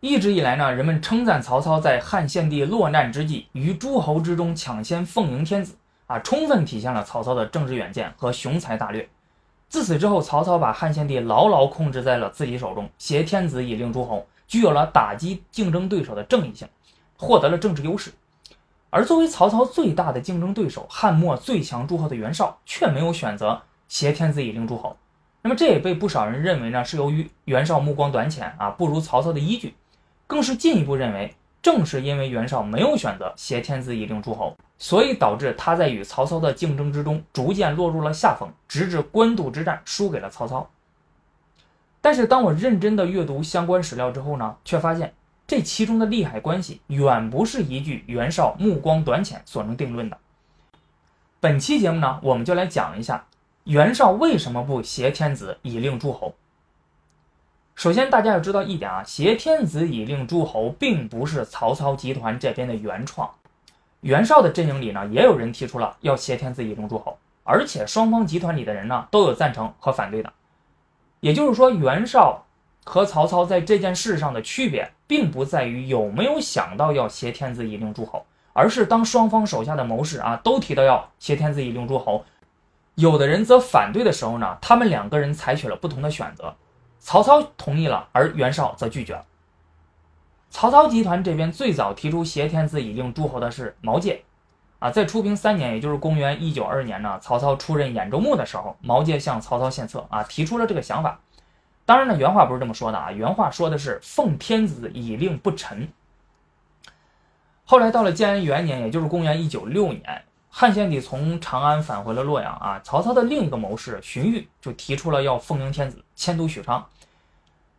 一直以来呢，人们称赞曹操在汉献帝落难之际，于诸侯之中抢先奉迎天子啊，充分体现了曹操的政治远见和雄才大略。自此之后，曹操把汉献帝牢牢控制在了自己手中，挟天子以令诸侯，具有了打击竞争对手的正义性，获得了政治优势。而作为曹操最大的竞争对手，汉末最强诸侯的袁绍，却没有选择挟天子以令诸侯。那么这也被不少人认为呢，是由于袁绍目光短浅啊，不如曹操的依据。更是进一步认为，正是因为袁绍没有选择挟天子以令诸侯，所以导致他在与曹操的竞争之中逐渐落入了下风，直至官渡之战输给了曹操。但是，当我认真的阅读相关史料之后呢，却发现这其中的利害关系远不是一句袁绍目光短浅所能定论的。本期节目呢，我们就来讲一下袁绍为什么不挟天子以令诸侯。首先，大家要知道一点啊，挟天子以令诸侯，并不是曹操集团这边的原创。袁绍的阵营里呢，也有人提出了要挟天子以令诸侯，而且双方集团里的人呢，都有赞成和反对的。也就是说，袁绍和曹操在这件事上的区别，并不在于有没有想到要挟天子以令诸侯，而是当双方手下的谋士啊，都提到要挟天子以令诸侯，有的人则反对的时候呢，他们两个人采取了不同的选择。曹操同意了，而袁绍则拒绝了。曹操集团这边最早提出挟天子以令诸侯的是毛玠，啊，在初平三年，也就是公元一九二年呢，曹操出任兖州牧的时候，毛玠向曹操献策，啊，提出了这个想法。当然呢，原话不是这么说的啊，原话说的是奉天子以令不臣。后来到了建安元年，也就是公元一九六年。汉献帝从长安返回了洛阳啊，曹操的另一个谋士荀彧就提出了要奉迎天子，迁都许昌。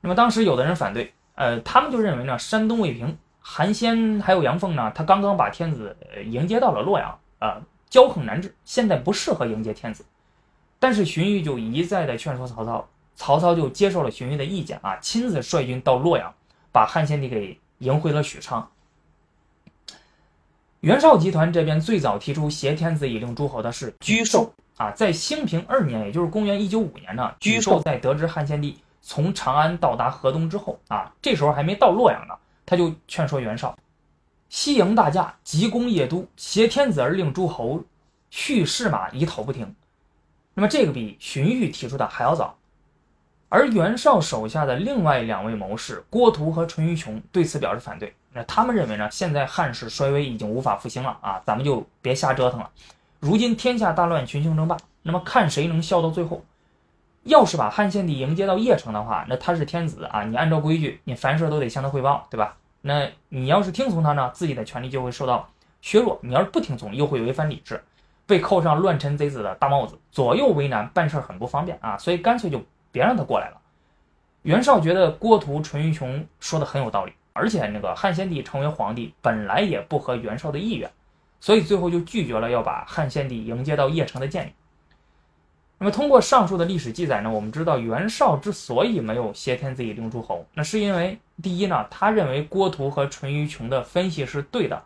那么当时有的人反对，呃，他们就认为呢，山东未平，韩先还有杨奉呢，他刚刚把天子迎接到了洛阳啊，骄横难治，现在不适合迎接天子。但是荀彧就一再的劝说曹操，曹操就接受了荀彧的意见啊，亲自率军到洛阳，把汉献帝给迎回了许昌。袁绍集团这边最早提出挟天子以令诸侯的是沮授啊，在兴平二年，也就是公元一九五年呢，沮授在得知汉献帝从长安到达河东之后啊，这时候还没到洛阳呢，他就劝说袁绍：西营大驾，急攻邺都，挟天子而令诸侯，蓄士马以讨不停。那么这个比荀彧提出的还要早。而袁绍手下的另外两位谋士郭图和淳于琼对此表示反对。那他们认为呢？现在汉室衰微，已经无法复兴了啊！咱们就别瞎折腾了。如今天下大乱，群雄争霸，那么看谁能笑到最后。要是把汉献帝迎接到邺城的话，那他是天子啊，你按照规矩，你凡事都得向他汇报，对吧？那你要是听从他呢，自己的权利就会受到削弱；你要是不听从，又会违反礼制，被扣上乱臣贼子的大帽子，左右为难，办事很不方便啊！所以干脆就别让他过来了。袁绍觉得郭图、淳于琼说的很有道理。而且那个汉献帝成为皇帝本来也不合袁绍的意愿，所以最后就拒绝了要把汉献帝迎接到邺城的建议。那么通过上述的历史记载呢，我们知道袁绍之所以没有挟天子以令诸侯，那是因为第一呢，他认为郭图和淳于琼的分析是对的，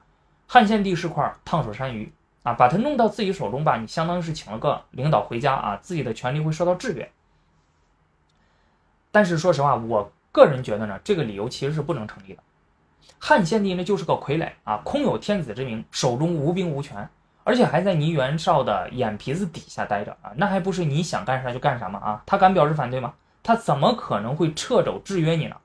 汉献帝是块烫手山芋啊，把他弄到自己手中吧，你相当于是请了个领导回家啊，自己的权力会受到制约。但是说实话，我。个人觉得呢，这个理由其实是不能成立的。汉献帝呢就是个傀儡啊，空有天子之名，手中无兵无权，而且还在你袁绍的眼皮子底下待着啊，那还不是你想干啥就干啥吗？啊，他敢表示反对吗？他怎么可能会掣肘制约你呢？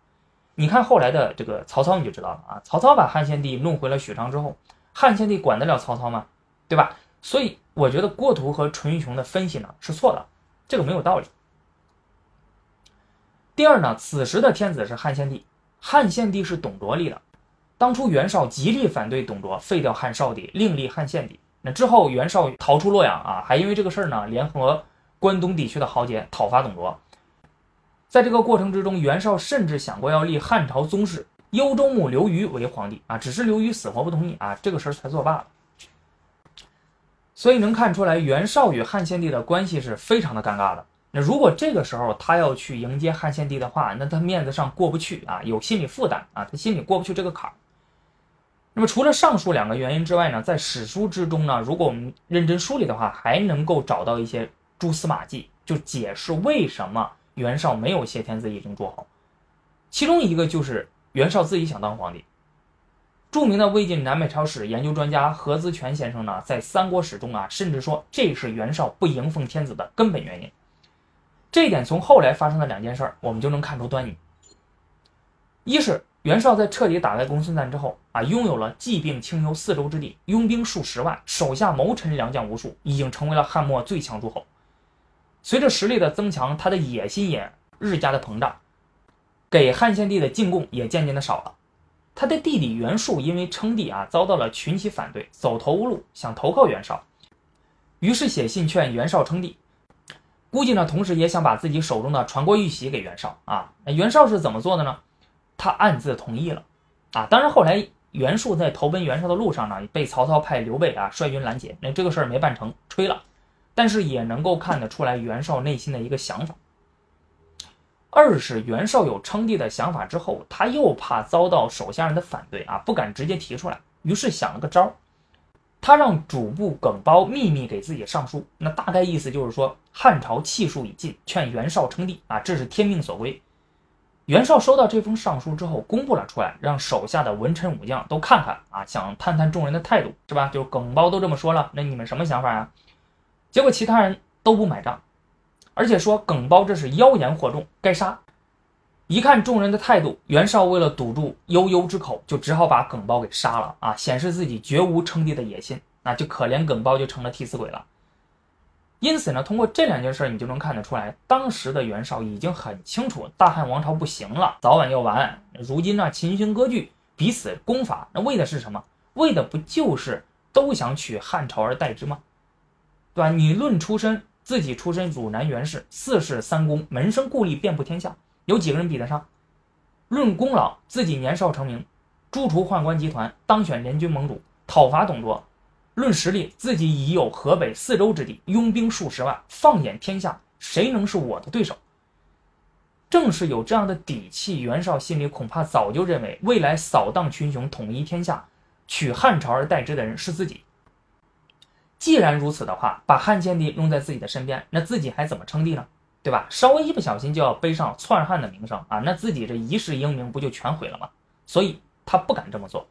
你看后来的这个曹操你就知道了啊，曹操把汉献帝弄回了许昌之后，汉献帝管得了曹操吗？对吧？所以我觉得郭图和淳于琼的分析呢是错的，这个没有道理。第二呢，此时的天子是汉献帝，汉献帝是董卓立的。当初袁绍极力反对董卓废掉汉少帝，另立汉献帝。那之后袁绍逃出洛阳啊，还因为这个事儿呢，联合关东地区的豪杰讨伐董卓。在这个过程之中，袁绍甚至想过要立汉朝宗室幽州牧刘虞为皇帝啊，只是刘虞死活不同意啊，这个事儿才作罢了。所以能看出来，袁绍与汉献帝的关系是非常的尴尬的。那如果这个时候他要去迎接汉献帝的话，那他面子上过不去啊，有心理负担啊，他心里过不去这个坎儿。那么除了上述两个原因之外呢，在史书之中呢，如果我们认真梳理的话，还能够找到一些蛛丝马迹，就解释为什么袁绍没有挟天子以令诸侯。其中一个就是袁绍自己想当皇帝。著名的魏晋南北朝史研究专家何资全先生呢，在《三国史》中啊，甚至说这是袁绍不迎奉天子的根本原因。这一点从后来发生的两件事儿，我们就能看出端倪。一是袁绍在彻底打败公孙瓒之后啊，拥有了冀并青幽四州之地，拥兵数十万，手下谋臣良将无数，已经成为了汉末最强诸侯。随着实力的增强，他的野心也日加的膨胀，给汉献帝的进贡也渐渐的少了。他的弟弟袁术因为称帝啊，遭到了群起反对，走投无路，想投靠袁绍，于是写信劝袁绍称帝。估计呢，同时也想把自己手中的传国玉玺给袁绍啊。那袁绍是怎么做的呢？他暗自同意了啊。当然后来袁术在投奔袁绍的路上呢，被曹操派刘备啊率军拦截，那这个事儿没办成，吹了。但是也能够看得出来袁绍内心的一个想法。二是袁绍有称帝的想法之后，他又怕遭到手下人的反对啊，不敢直接提出来，于是想了个招他让主簿耿包秘密给自己上书，那大概意思就是说汉朝气数已尽，劝袁绍称帝啊，这是天命所归。袁绍收到这封上书之后，公布了出来，让手下的文臣武将都看看啊，想探探众人的态度，是吧？就耿包都这么说了，那你们什么想法呀？结果其他人都不买账。而且说耿包这是妖言惑众，该杀。一看众人的态度，袁绍为了堵住悠悠之口，就只好把耿包给杀了啊，显示自己绝无称帝的野心。那就可怜耿包就成了替死鬼了。因此呢，通过这两件事，你就能看得出来，当时的袁绍已经很清楚大汉王朝不行了，早晚要完。如今呢，秦军割据，彼此攻伐，那为的是什么？为的不就是都想取汉朝而代之吗？对吧？你论出身。自己出身汝南袁氏，四世三公，门生故吏遍布天下，有几个人比得上？论功劳，自己年少成名，诛除宦官集团，当选联军盟主，讨伐董卓；论实力，自己已有河北四州之地，拥兵数十万，放眼天下，谁能是我的对手？正是有这样的底气，袁绍心里恐怕早就认为，未来扫荡群雄，统一天下，取汉朝而代之的人是自己。既然如此的话，把汉献帝弄在自己的身边，那自己还怎么称帝呢？对吧？稍微一不小心就要背上篡汉的名声啊，那自己这一世英名不就全毁了吗？所以他不敢这么做。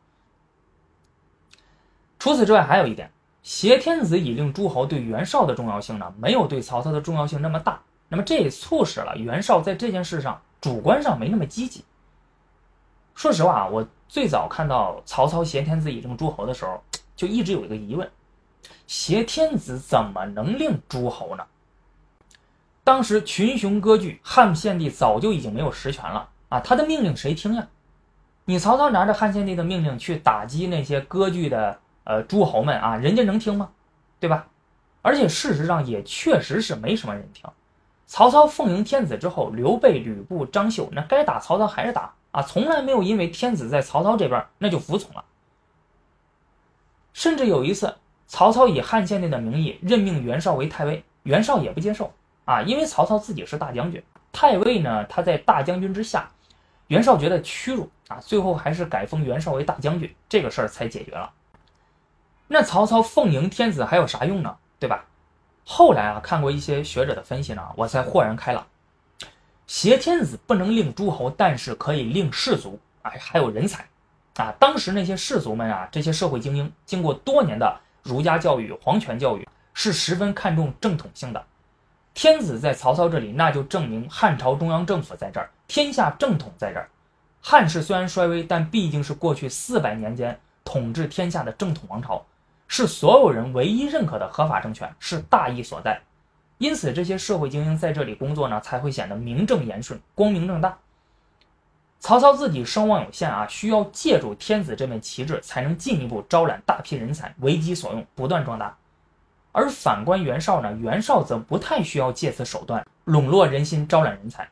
除此之外，还有一点，挟天子以令诸侯对袁绍的重要性呢，没有对曹操的重要性那么大。那么这也促使了袁绍在这件事上主观上没那么积极。说实话啊，我最早看到曹操挟天子以令诸侯的时候，就一直有一个疑问。挟天子怎么能令诸侯呢？当时群雄割据，汉献帝早就已经没有实权了啊！他的命令谁听呀？你曹操拿着汉献帝的命令去打击那些割据的呃诸侯们啊，人家能听吗？对吧？而且事实上也确实是没什么人听。曹操奉迎天子之后，刘备、吕布、张绣那该打曹操还是打啊，从来没有因为天子在曹操这边那就服从了。甚至有一次。曹操以汉献帝的名义任命袁绍为太尉，袁绍也不接受啊，因为曹操自己是大将军，太尉呢他在大将军之下，袁绍觉得屈辱啊，最后还是改封袁绍为大将军，这个事儿才解决了。那曹操奉迎天子还有啥用呢？对吧？后来啊，看过一些学者的分析呢，我才豁然开朗。挟天子不能令诸侯，但是可以令士族，哎，还有人才啊。当时那些士族们啊，这些社会精英，经过多年的。儒家教育、皇权教育是十分看重正统性的。天子在曹操这里，那就证明汉朝中央政府在这儿，天下正统在这儿。汉室虽然衰微，但毕竟是过去四百年间统治天下的正统王朝，是所有人唯一认可的合法政权，是大义所在。因此，这些社会精英在这里工作呢，才会显得名正言顺、光明正大。曹操自己声望有限啊，需要借助天子这面旗帜，才能进一步招揽大批人才，为己所用，不断壮大。而反观袁绍呢，袁绍则不太需要借此手段笼络人心，招揽人才，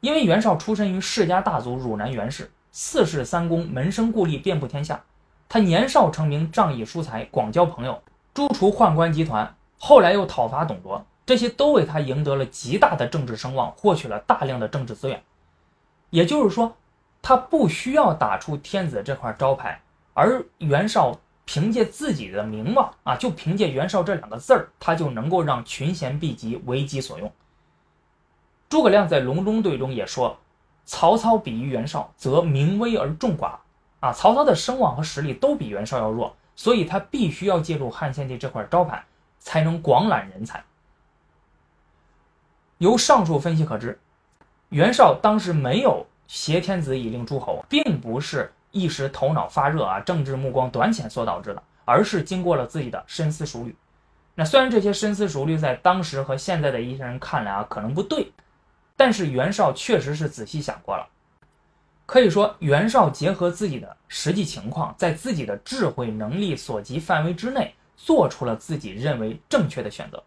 因为袁绍出身于世家大族汝南袁氏，四世三公，门生故吏遍布天下。他年少成名，仗义疏财，广交朋友，诛除宦官集团，后来又讨伐董卓，这些都为他赢得了极大的政治声望，获取了大量的政治资源。也就是说。他不需要打出天子这块招牌，而袁绍凭借自己的名望啊，就凭借袁绍这两个字儿，他就能够让群贤毕集，为己所用。诸葛亮在隆中对中也说：“曹操比于袁绍，则名威而众寡啊。曹操的声望和实力都比袁绍要弱，所以他必须要借助汉献帝这块招牌，才能广揽人才。由上述分析可知，袁绍当时没有挟天子以令诸侯，并不是一时头脑发热啊，政治目光短浅所导致的，而是经过了自己的深思熟虑。那虽然这些深思熟虑在当时和现在的一些人看来啊可能不对，但是袁绍确实是仔细想过了。可以说，袁绍结合自己的实际情况，在自己的智慧能力所及范围之内，做出了自己认为正确的选择。